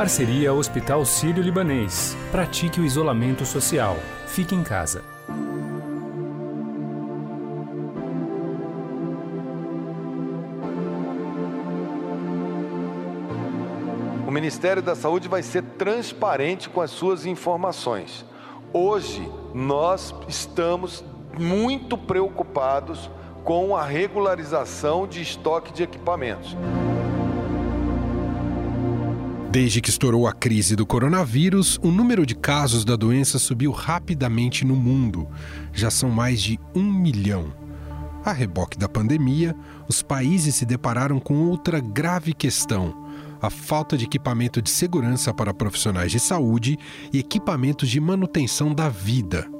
Parceria Hospital Sírio-Libanês. Pratique o isolamento social. Fique em casa. O Ministério da Saúde vai ser transparente com as suas informações. Hoje, nós estamos muito preocupados com a regularização de estoque de equipamentos. Desde que estourou a crise do coronavírus, o número de casos da doença subiu rapidamente no mundo. Já são mais de um milhão. A reboque da pandemia, os países se depararam com outra grave questão: a falta de equipamento de segurança para profissionais de saúde e equipamentos de manutenção da vida.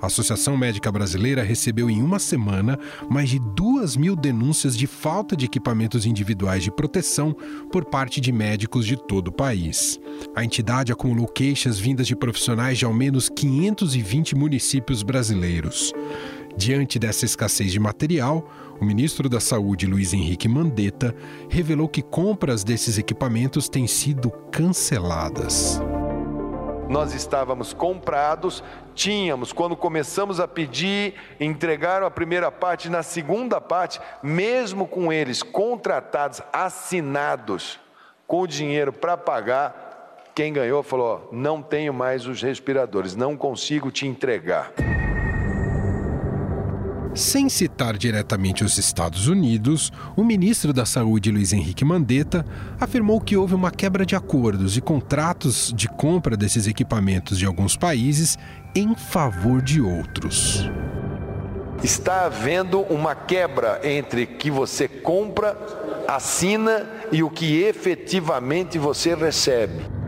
A Associação Médica Brasileira recebeu em uma semana mais de duas mil denúncias de falta de equipamentos individuais de proteção por parte de médicos de todo o país. A entidade acumulou queixas vindas de profissionais de ao menos 520 municípios brasileiros. Diante dessa escassez de material, o ministro da Saúde, Luiz Henrique Mandetta, revelou que compras desses equipamentos têm sido canceladas nós estávamos comprados, tínhamos, quando começamos a pedir, entregaram a primeira parte, na segunda parte, mesmo com eles contratados, assinados, com o dinheiro para pagar, quem ganhou falou: não tenho mais os respiradores, não consigo te entregar. Sem citar diretamente os Estados Unidos, o ministro da Saúde, Luiz Henrique Mandetta, afirmou que houve uma quebra de acordos e contratos de compra desses equipamentos de alguns países em favor de outros. Está havendo uma quebra entre que você compra, assina e o que efetivamente você recebe.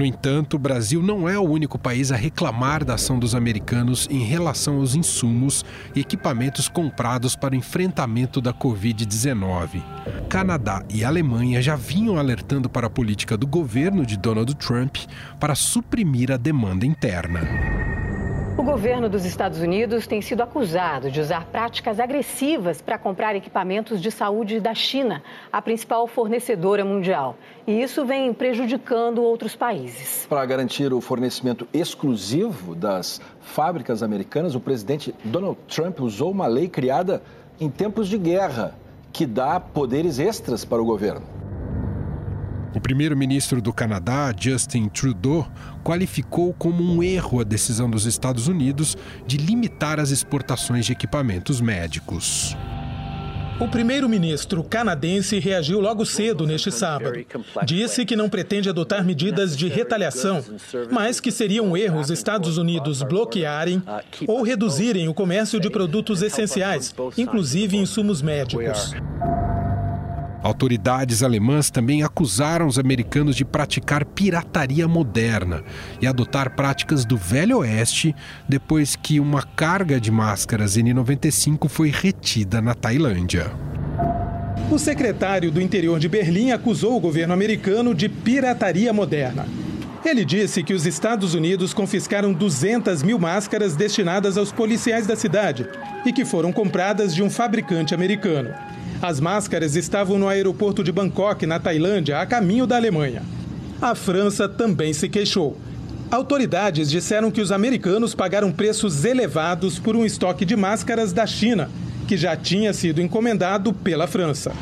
No entanto, o Brasil não é o único país a reclamar da ação dos americanos em relação aos insumos e equipamentos comprados para o enfrentamento da Covid-19. Canadá e Alemanha já vinham alertando para a política do governo de Donald Trump para suprimir a demanda interna. O governo dos Estados Unidos tem sido acusado de usar práticas agressivas para comprar equipamentos de saúde da China, a principal fornecedora mundial. E isso vem prejudicando outros países. Para garantir o fornecimento exclusivo das fábricas americanas, o presidente Donald Trump usou uma lei criada em tempos de guerra que dá poderes extras para o governo. O primeiro-ministro do Canadá, Justin Trudeau, qualificou como um erro a decisão dos Estados Unidos de limitar as exportações de equipamentos médicos. O primeiro-ministro canadense reagiu logo cedo neste sábado. Disse que não pretende adotar medidas de retaliação, mas que seria um erro os Estados Unidos bloquearem ou reduzirem o comércio de produtos essenciais, inclusive insumos médicos. Autoridades alemãs também acusaram os americanos de praticar pirataria moderna e adotar práticas do Velho Oeste depois que uma carga de máscaras N95 foi retida na Tailândia. O secretário do Interior de Berlim acusou o governo americano de pirataria moderna. Ele disse que os Estados Unidos confiscaram 200 mil máscaras destinadas aos policiais da cidade e que foram compradas de um fabricante americano. As máscaras estavam no aeroporto de Bangkok, na Tailândia, a caminho da Alemanha. A França também se queixou. Autoridades disseram que os americanos pagaram preços elevados por um estoque de máscaras da China, que já tinha sido encomendado pela França.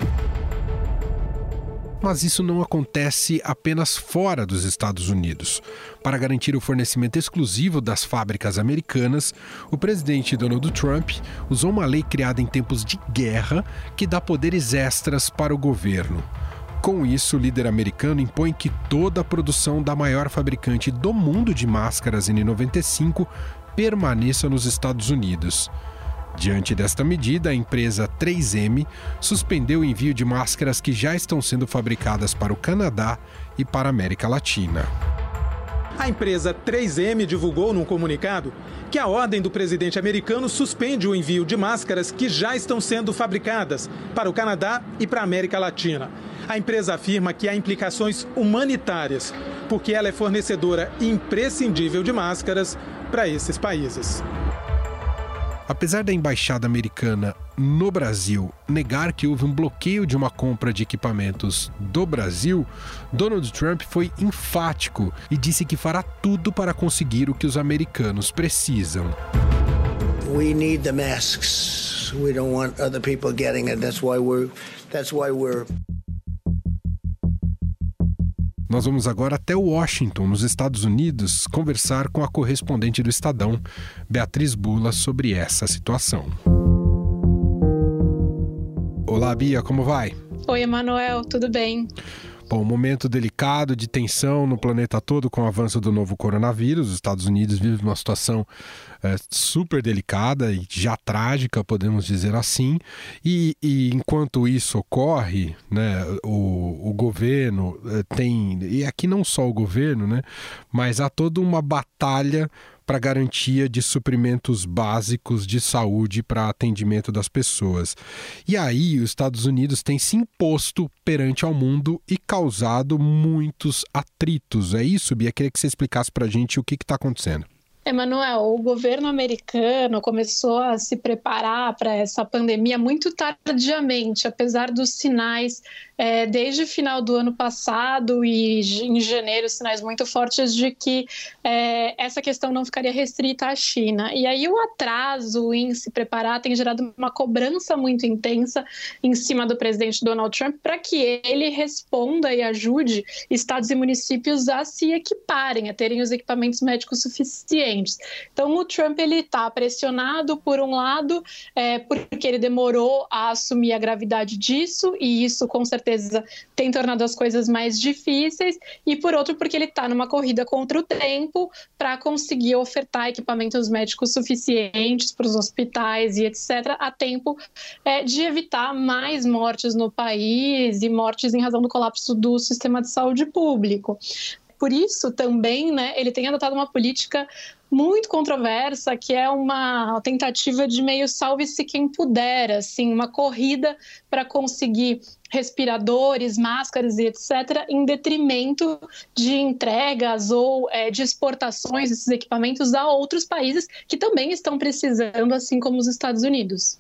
Mas isso não acontece apenas fora dos Estados Unidos. Para garantir o fornecimento exclusivo das fábricas americanas, o presidente Donald Trump usou uma lei criada em tempos de guerra que dá poderes extras para o governo. Com isso, o líder americano impõe que toda a produção da maior fabricante do mundo de máscaras N95 permaneça nos Estados Unidos. Diante desta medida, a empresa 3M suspendeu o envio de máscaras que já estão sendo fabricadas para o Canadá e para a América Latina. A empresa 3M divulgou num comunicado que a ordem do presidente americano suspende o envio de máscaras que já estão sendo fabricadas para o Canadá e para a América Latina. A empresa afirma que há implicações humanitárias, porque ela é fornecedora imprescindível de máscaras para esses países. Apesar da embaixada americana no Brasil negar que houve um bloqueio de uma compra de equipamentos do Brasil, Donald Trump foi enfático e disse que fará tudo para conseguir o que os americanos precisam. We need the masks. We don't want other people getting it. That's why we're that's why we're nós vamos agora até Washington, nos Estados Unidos, conversar com a correspondente do Estadão, Beatriz Bula, sobre essa situação. Olá, Bia, como vai? Oi, Emanuel, tudo bem? Bom, momento delicado de tensão no planeta todo com o avanço do novo coronavírus. Os Estados Unidos vivem uma situação é, super delicada e já trágica, podemos dizer assim. E, e enquanto isso ocorre, né, o, o governo é, tem, e aqui não só o governo, né, mas há toda uma batalha para garantia de suprimentos básicos de saúde para atendimento das pessoas. E aí, os Estados Unidos têm se imposto perante ao mundo e causado muitos atritos. É isso, Bia? Queria que você explicasse para a gente o que está acontecendo. Emanuel, o governo americano começou a se preparar para essa pandemia muito tardiamente, apesar dos sinais é, desde o final do ano passado e em janeiro, sinais muito fortes de que é, essa questão não ficaria restrita à China. E aí o atraso em se preparar tem gerado uma cobrança muito intensa em cima do presidente Donald Trump para que ele responda e ajude estados e municípios a se equiparem, a terem os equipamentos médicos suficientes. Então o Trump ele está pressionado por um lado, é, porque ele demorou a assumir a gravidade disso e isso com certeza tem tornado as coisas mais difíceis, e por outro, porque ele está numa corrida contra o tempo para conseguir ofertar equipamentos médicos suficientes para os hospitais e etc., a tempo é, de evitar mais mortes no país e mortes em razão do colapso do sistema de saúde público por isso também, né, ele tem adotado uma política muito controversa, que é uma tentativa de meio salve-se quem puder, assim, uma corrida para conseguir respiradores, máscaras e etc., em detrimento de entregas ou é, de exportações desses equipamentos a outros países que também estão precisando, assim como os Estados Unidos.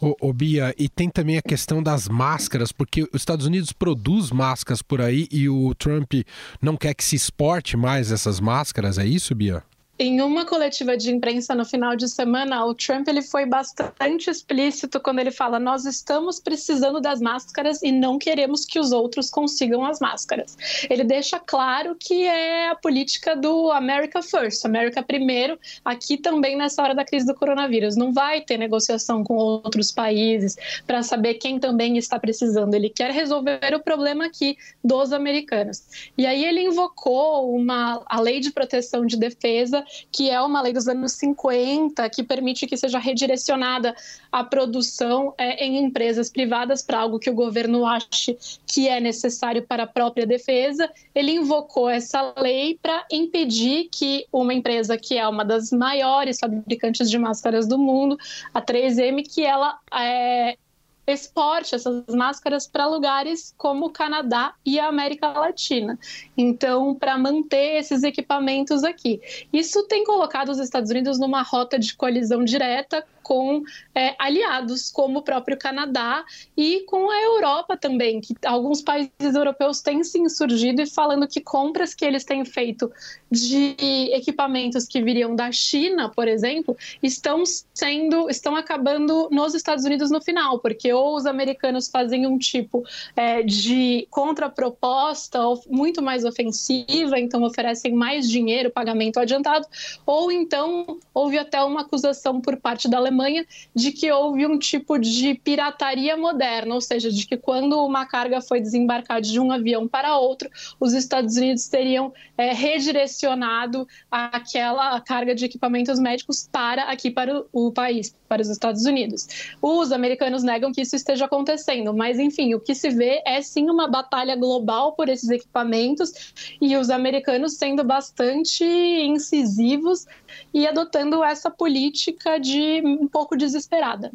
Ô, ô, Bia, e tem também a questão das máscaras, porque os Estados Unidos produz máscaras por aí e o Trump não quer que se exporte mais essas máscaras, é isso, Bia? Em uma coletiva de imprensa no final de semana, o Trump ele foi bastante explícito quando ele fala: nós estamos precisando das máscaras e não queremos que os outros consigam as máscaras. Ele deixa claro que é a política do America First, América primeiro, aqui também nessa hora da crise do coronavírus. Não vai ter negociação com outros países para saber quem também está precisando. Ele quer resolver o problema aqui dos americanos. E aí ele invocou uma a lei de proteção de defesa que é uma lei dos anos 50, que permite que seja redirecionada a produção é, em empresas privadas para algo que o governo ache que é necessário para a própria defesa. Ele invocou essa lei para impedir que uma empresa que é uma das maiores fabricantes de máscaras do mundo, a 3M, que ela é, exporte essas máscaras para lugares como o Canadá e a América Latina. Então, para manter esses equipamentos aqui. Isso tem colocado os Estados Unidos numa rota de colisão direta com é, aliados como o próprio Canadá e com a Europa também, que alguns países europeus têm se insurgido e falando que compras que eles têm feito de equipamentos que viriam da China, por exemplo, estão sendo, estão acabando nos Estados Unidos no final, porque ou os americanos fazem um tipo é, de contraproposta muito mais ofensiva, então oferecem mais dinheiro, pagamento adiantado, ou então houve até uma acusação por parte da Alemanha Alemanha de que houve um tipo de pirataria moderna, ou seja, de que quando uma carga foi desembarcada de um avião para outro, os Estados Unidos teriam é, redirecionado aquela carga de equipamentos médicos para aqui para o, o país, para os Estados Unidos. Os americanos negam que isso esteja acontecendo, mas enfim, o que se vê é sim uma batalha global por esses equipamentos e os americanos sendo bastante incisivos e adotando essa política de um pouco desesperada.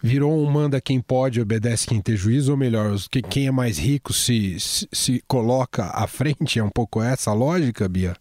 Virou um manda quem pode, obedece quem tem juízo, ou melhor, quem é mais rico se, se, coloca à frente? É um pouco essa a lógica, Bia?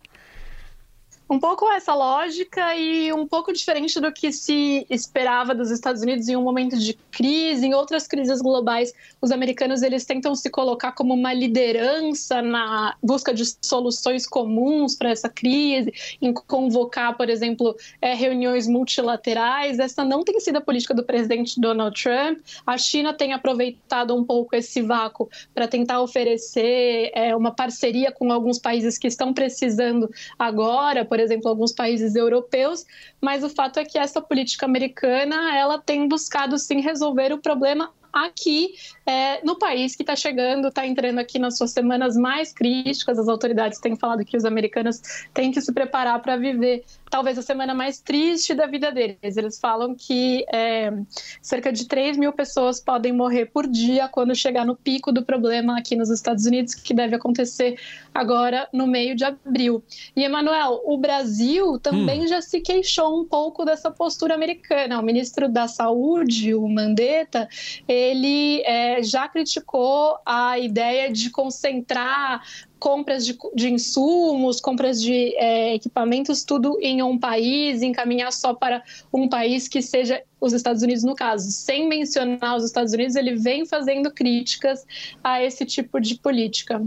Um pouco essa lógica e um pouco diferente do que se esperava dos Estados Unidos em um momento de crise, em outras crises globais, os americanos eles tentam se colocar como uma liderança na busca de soluções comuns para essa crise, em convocar, por exemplo, é, reuniões multilaterais. Essa não tem sido a política do presidente Donald Trump. A China tem aproveitado um pouco esse vácuo para tentar oferecer é, uma parceria com alguns países que estão precisando agora, por exemplo, alguns países europeus, mas o fato é que essa política americana ela tem buscado sim resolver o problema aqui é, no país que está chegando, está entrando aqui nas suas semanas mais críticas. As autoridades têm falado que os americanos têm que se preparar para viver talvez a semana mais triste da vida deles. Eles falam que é, cerca de 3 mil pessoas podem morrer por dia quando chegar no pico do problema aqui nos Estados Unidos, que deve acontecer agora no meio de abril. E, Emanuel, o Brasil também hum. já se queixou um pouco dessa postura americana. O ministro da Saúde, o Mandetta, ele é, já criticou a ideia de concentrar compras de, de insumos, compras de é, equipamentos, tudo em um país, encaminhar só para um país que seja os Estados Unidos no caso. Sem mencionar os Estados Unidos, ele vem fazendo críticas a esse tipo de política.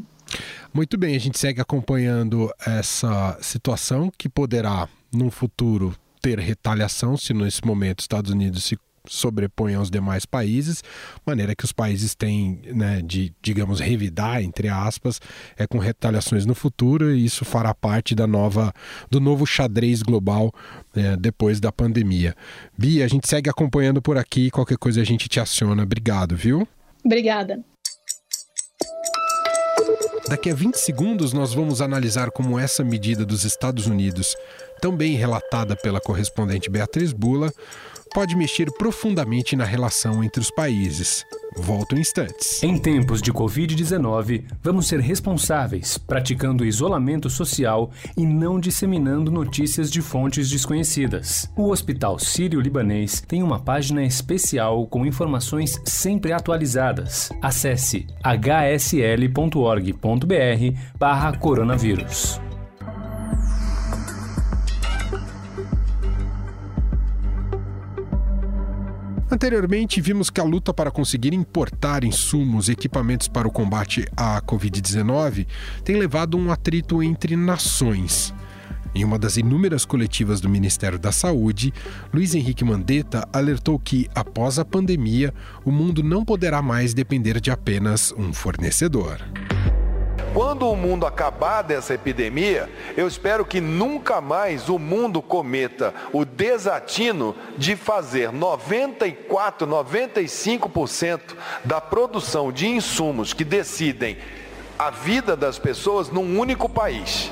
Muito bem, a gente segue acompanhando essa situação que poderá, no futuro, ter retaliação se nesse momento os Estados Unidos se sobrepõe aos demais países, maneira que os países têm né, de, digamos, revidar, entre aspas, é com retaliações no futuro, e isso fará parte da nova, do novo xadrez global é, depois da pandemia. Bia, a gente segue acompanhando por aqui, qualquer coisa a gente te aciona. Obrigado, viu? Obrigada. Daqui a 20 segundos, nós vamos analisar como essa medida dos Estados Unidos, também relatada pela correspondente Beatriz Bula, pode mexer profundamente na relação entre os países. Volto em instantes. Em tempos de Covid-19, vamos ser responsáveis, praticando isolamento social e não disseminando notícias de fontes desconhecidas. O Hospital Sírio-Libanês tem uma página especial com informações sempre atualizadas. Acesse hsl.org.br/coronavírus. Anteriormente, vimos que a luta para conseguir importar insumos e equipamentos para o combate à Covid-19 tem levado um atrito entre nações. Em uma das inúmeras coletivas do Ministério da Saúde, Luiz Henrique Mandetta alertou que, após a pandemia, o mundo não poderá mais depender de apenas um fornecedor. Quando o mundo acabar dessa epidemia, eu espero que nunca mais o mundo cometa o desatino de fazer 94, 95% da produção de insumos que decidem a vida das pessoas num único país.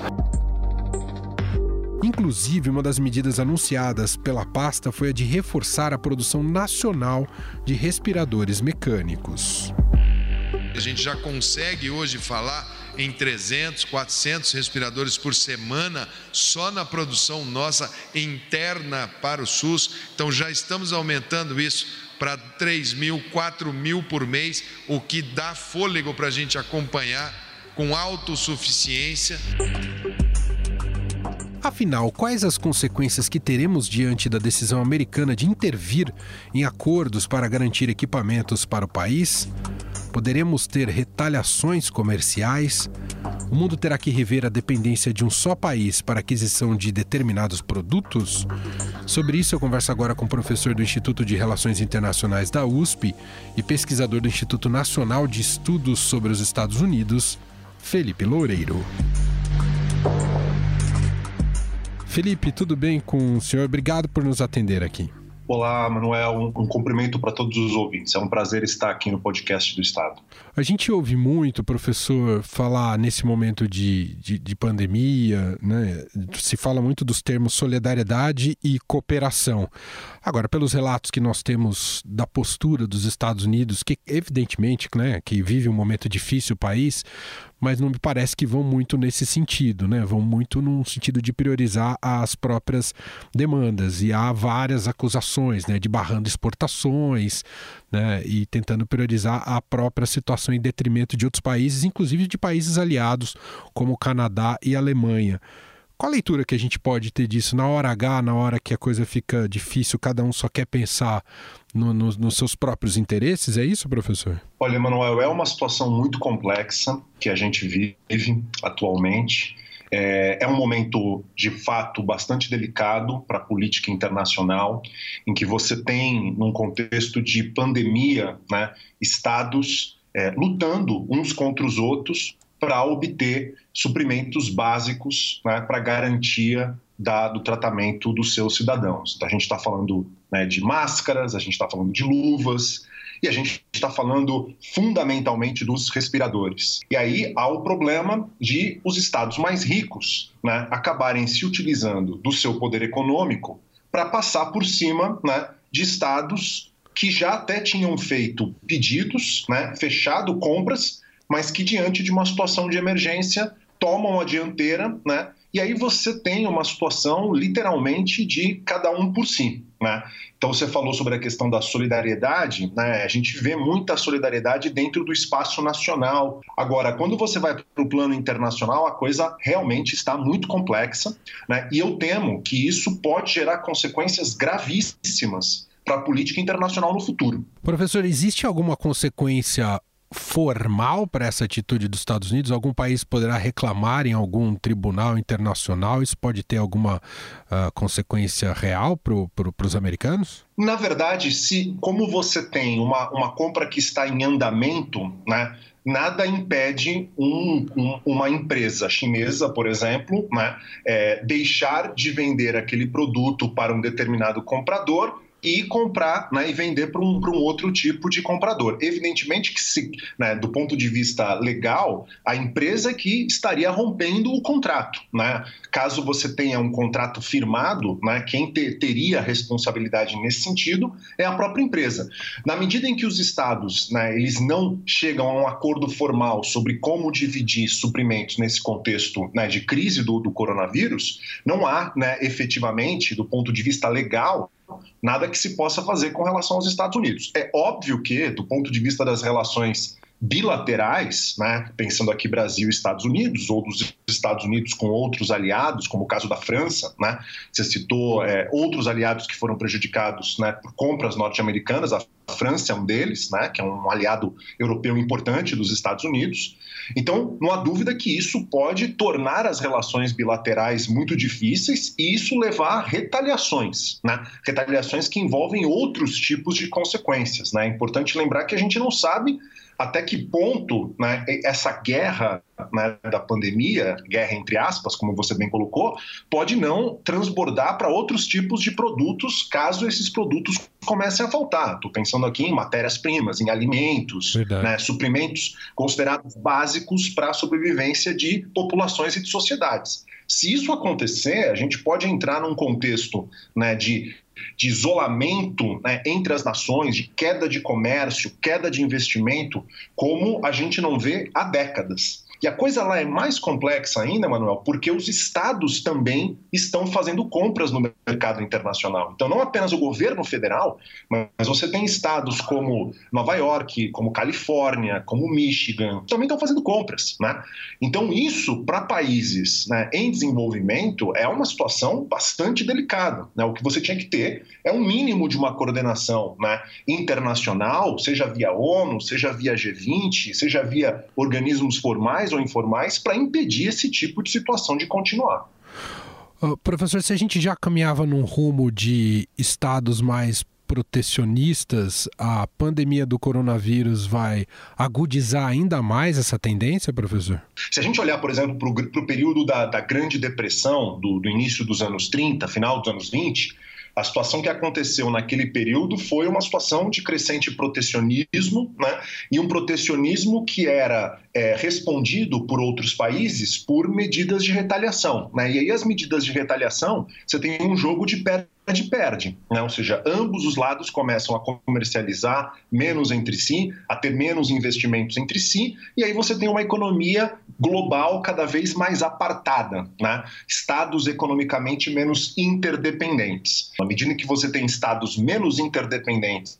Inclusive, uma das medidas anunciadas pela pasta foi a de reforçar a produção nacional de respiradores mecânicos. A gente já consegue hoje falar em 300, 400 respiradores por semana só na produção nossa interna para o SUS. Então já estamos aumentando isso para 3 mil, 4 mil por mês, o que dá fôlego para a gente acompanhar com autossuficiência. Afinal, quais as consequências que teremos diante da decisão americana de intervir em acordos para garantir equipamentos para o país? Poderemos ter retaliações comerciais? O mundo terá que rever a dependência de um só país para aquisição de determinados produtos? Sobre isso, eu converso agora com o professor do Instituto de Relações Internacionais da USP e pesquisador do Instituto Nacional de Estudos sobre os Estados Unidos, Felipe Loureiro. Felipe, tudo bem com o senhor? Obrigado por nos atender aqui. Olá, Manuel. Um, um cumprimento para todos os ouvintes. É um prazer estar aqui no podcast do Estado. A gente ouve muito, professor, falar nesse momento de, de, de, pandemia, né? Se fala muito dos termos solidariedade e cooperação. Agora, pelos relatos que nós temos da postura dos Estados Unidos, que evidentemente, né, que vive um momento difícil o país, mas não me parece que vão muito nesse sentido, né? Vão muito no sentido de priorizar as próprias demandas. E há várias acusações, né, de barrando exportações, né, e tentando priorizar a própria situação em detrimento de outros países, inclusive de países aliados como Canadá e Alemanha. Qual a leitura que a gente pode ter disso na hora H, na hora que a coisa fica difícil, cada um só quer pensar no, no, nos seus próprios interesses? É isso, professor? Olha, Emanuel, é uma situação muito complexa que a gente vive atualmente. É, é, um momento, de fato, bastante delicado para a política internacional, em que você tem, num contexto de pandemia, né, estados é, lutando uns contra os outros para obter suprimentos básicos né, para garantia da, do tratamento dos seus cidadãos. Então, a gente está falando né, de máscaras, a gente está falando de luvas, e a gente está falando fundamentalmente dos respiradores. E aí há o problema de os estados mais ricos né, acabarem se utilizando do seu poder econômico para passar por cima né, de estados que já até tinham feito pedidos, né, fechado compras, mas que diante de uma situação de emergência tomam a dianteira, né, e aí você tem uma situação literalmente de cada um por si. Né? Então você falou sobre a questão da solidariedade, né? a gente vê muita solidariedade dentro do espaço nacional. Agora, quando você vai para o plano internacional, a coisa realmente está muito complexa, né? e eu temo que isso pode gerar consequências gravíssimas para a política internacional no futuro. Professor, existe alguma consequência formal para essa atitude dos Estados Unidos? Algum país poderá reclamar em algum tribunal internacional? Isso pode ter alguma uh, consequência real para pro, os americanos? Na verdade, se como você tem uma, uma compra que está em andamento, né? nada impede um, um, uma empresa chinesa, por exemplo, né, é, deixar de vender aquele produto para um determinado comprador e comprar né, e vender para um, um outro tipo de comprador. Evidentemente que, se, né, do ponto de vista legal, a empresa que estaria rompendo o contrato. Né? Caso você tenha um contrato firmado, né, quem te, teria responsabilidade nesse sentido é a própria empresa. Na medida em que os estados né, eles não chegam a um acordo formal sobre como dividir suprimentos nesse contexto né, de crise do, do coronavírus, não há né, efetivamente, do ponto de vista legal, nada que se possa fazer com relação aos Estados Unidos. É óbvio que, do ponto de vista das relações bilaterais, né, pensando aqui Brasil e Estados Unidos, ou dos Estados Unidos com outros aliados, como o caso da França, né, você citou é, outros aliados que foram prejudicados né, por compras norte-americanas, a França é um deles, né, que é um aliado europeu importante dos Estados Unidos. Então, não há dúvida que isso pode tornar as relações bilaterais muito difíceis e isso levar a retaliações, né? retaliações que envolvem outros tipos de consequências. Né? É importante lembrar que a gente não sabe até que ponto né, essa guerra né, da pandemia, guerra entre aspas, como você bem colocou, pode não transbordar para outros tipos de produtos caso esses produtos comecem a faltar. Estou pensando aqui em matérias-primas, em alimentos, né, suprimentos considerados básicos para a sobrevivência de populações e de sociedades. Se isso acontecer, a gente pode entrar num contexto né, de de isolamento né, entre as nações, de queda de comércio, queda de investimento, como a gente não vê há décadas. E a coisa lá é mais complexa ainda, Manuel, porque os estados também estão fazendo compras no mercado internacional. Então, não apenas o governo federal, mas você tem estados como Nova York, como Califórnia, como Michigan, também estão fazendo compras. Né? Então, isso, para países né, em desenvolvimento, é uma situação bastante delicada. Né? O que você tinha que ter é um mínimo de uma coordenação né, internacional, seja via ONU, seja via G20, seja via organismos formais formais ou informais para impedir esse tipo de situação de continuar. Uh, professor, se a gente já caminhava num rumo de estados mais protecionistas, a pandemia do coronavírus vai agudizar ainda mais essa tendência, professor? Se a gente olhar, por exemplo, para o período da, da Grande Depressão, do, do, início dos anos 30, final dos anos 20, a situação que aconteceu naquele período foi uma situação de crescente protecionismo, né? e um protecionismo que era é, respondido por outros países por medidas de retaliação. Né? E aí as medidas de retaliação, você tem um jogo de pé perde-perde, né? ou seja, ambos os lados começam a comercializar menos entre si, a ter menos investimentos entre si, e aí você tem uma economia global cada vez mais apartada, né? estados economicamente menos interdependentes. À medida que você tem estados menos interdependentes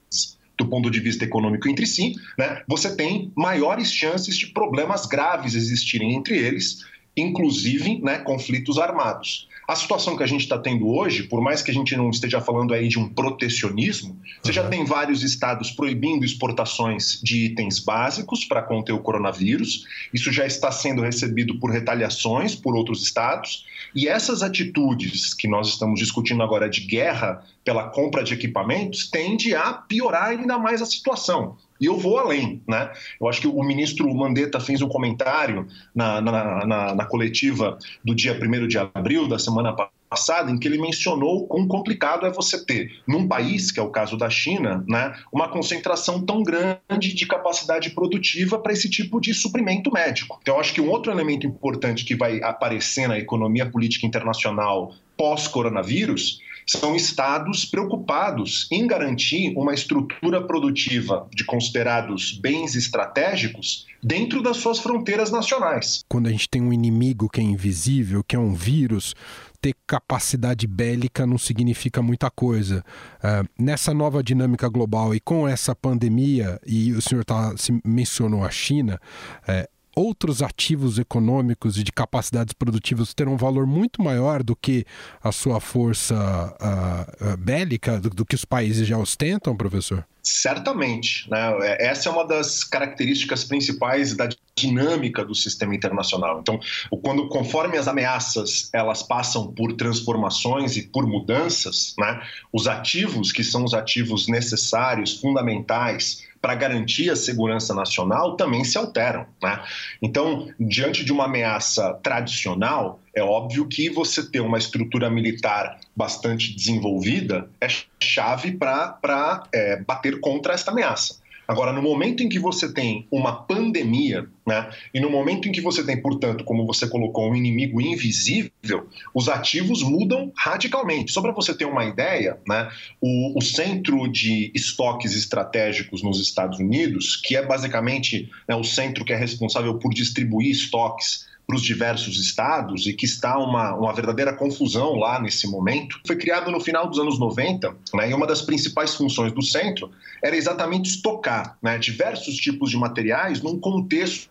do ponto de vista econômico entre si, né, você tem maiores chances de problemas graves existirem entre eles inclusive né, conflitos armados. A situação que a gente está tendo hoje, por mais que a gente não esteja falando aí de um protecionismo, você já tem vários estados proibindo exportações de itens básicos para conter o coronavírus. Isso já está sendo recebido por retaliações por outros estados. E essas atitudes que nós estamos discutindo agora de guerra pela compra de equipamentos tende a piorar ainda mais a situação. E eu vou além, né? Eu acho que o ministro Mandetta fez um comentário na, na, na, na coletiva do dia 1 de abril da semana passada, em que ele mencionou quão complicado é você ter, num país, que é o caso da China, né, uma concentração tão grande de capacidade produtiva para esse tipo de suprimento médico. Então, eu acho que um outro elemento importante que vai aparecer na economia política internacional pós-coronavírus são estados preocupados em garantir uma estrutura produtiva de considerados bens estratégicos dentro das suas fronteiras nacionais. Quando a gente tem um inimigo que é invisível, que é um vírus, ter capacidade bélica não significa muita coisa. Uh, nessa nova dinâmica global e com essa pandemia, e o senhor tá, mencionou a China, uh, outros ativos econômicos e de capacidades produtivas terão um valor muito maior do que a sua força uh, uh, bélica, do, do, que os países já ostentam, professor? Certamente. Né? É, essa é uma das características principais da dinâmica do sistema internacional. Então, quando conforme as ameaças elas passam por transformações e por mudanças, né, os ativos que são os ativos necessários, fundamentais para garantir a segurança nacional também se alteram. Né? Então, diante de uma ameaça tradicional, é óbvio que você ter uma estrutura militar bastante desenvolvida é chave para é, bater contra esta ameaça. Agora, no momento em que você tem uma pandemia, né, e no momento em que você tem, portanto, como você colocou, um inimigo invisível, os ativos mudam radicalmente. Só para você ter uma ideia, né, o, o centro de estoques estratégicos nos Estados Unidos, que é basicamente né, o centro que é responsável por distribuir estoques para os diversos estados e que está uma, uma verdadeira confusão lá nesse momento, foi criado no final dos anos 90, né, e uma das principais funções do centro era exatamente estocar né, diversos tipos de materiais num contexto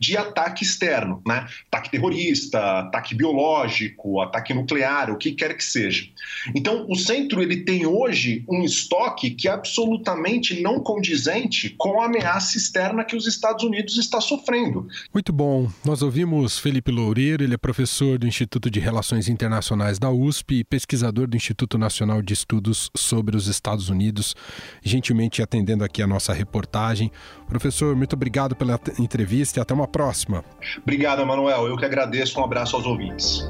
de ataque externo, né, ataque terrorista, ataque biológico, ataque nuclear, o que quer que seja. Então, o centro ele tem hoje um estoque que é absolutamente não condizente com a ameaça externa que os Estados Unidos está sofrendo. Muito bom. Nós ouvimos Felipe Loureiro, ele é professor do Instituto de Relações Internacionais da USP e pesquisador do Instituto Nacional de Estudos sobre os Estados Unidos, gentilmente atendendo aqui a nossa reportagem. Professor, muito obrigado pela entrevista e até uma próxima. Obrigado, Emanuel. Eu que agradeço. Um abraço aos ouvintes.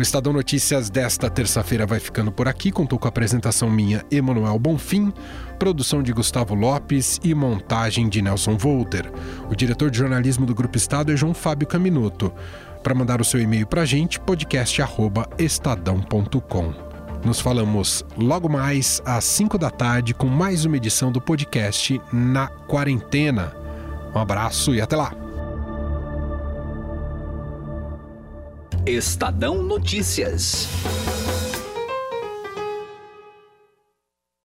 O Estadão Notícias desta terça-feira vai ficando por aqui. Contou com a apresentação minha, Emanuel Bonfim, produção de Gustavo Lopes e montagem de Nelson Volter. O diretor de jornalismo do Grupo Estado é João Fábio Caminuto. Para mandar o seu e-mail para a gente, podcast.estadão.com. Nos falamos logo mais às 5 da tarde com mais uma edição do podcast Na Quarentena. Um abraço e até lá! Estadão Notícias.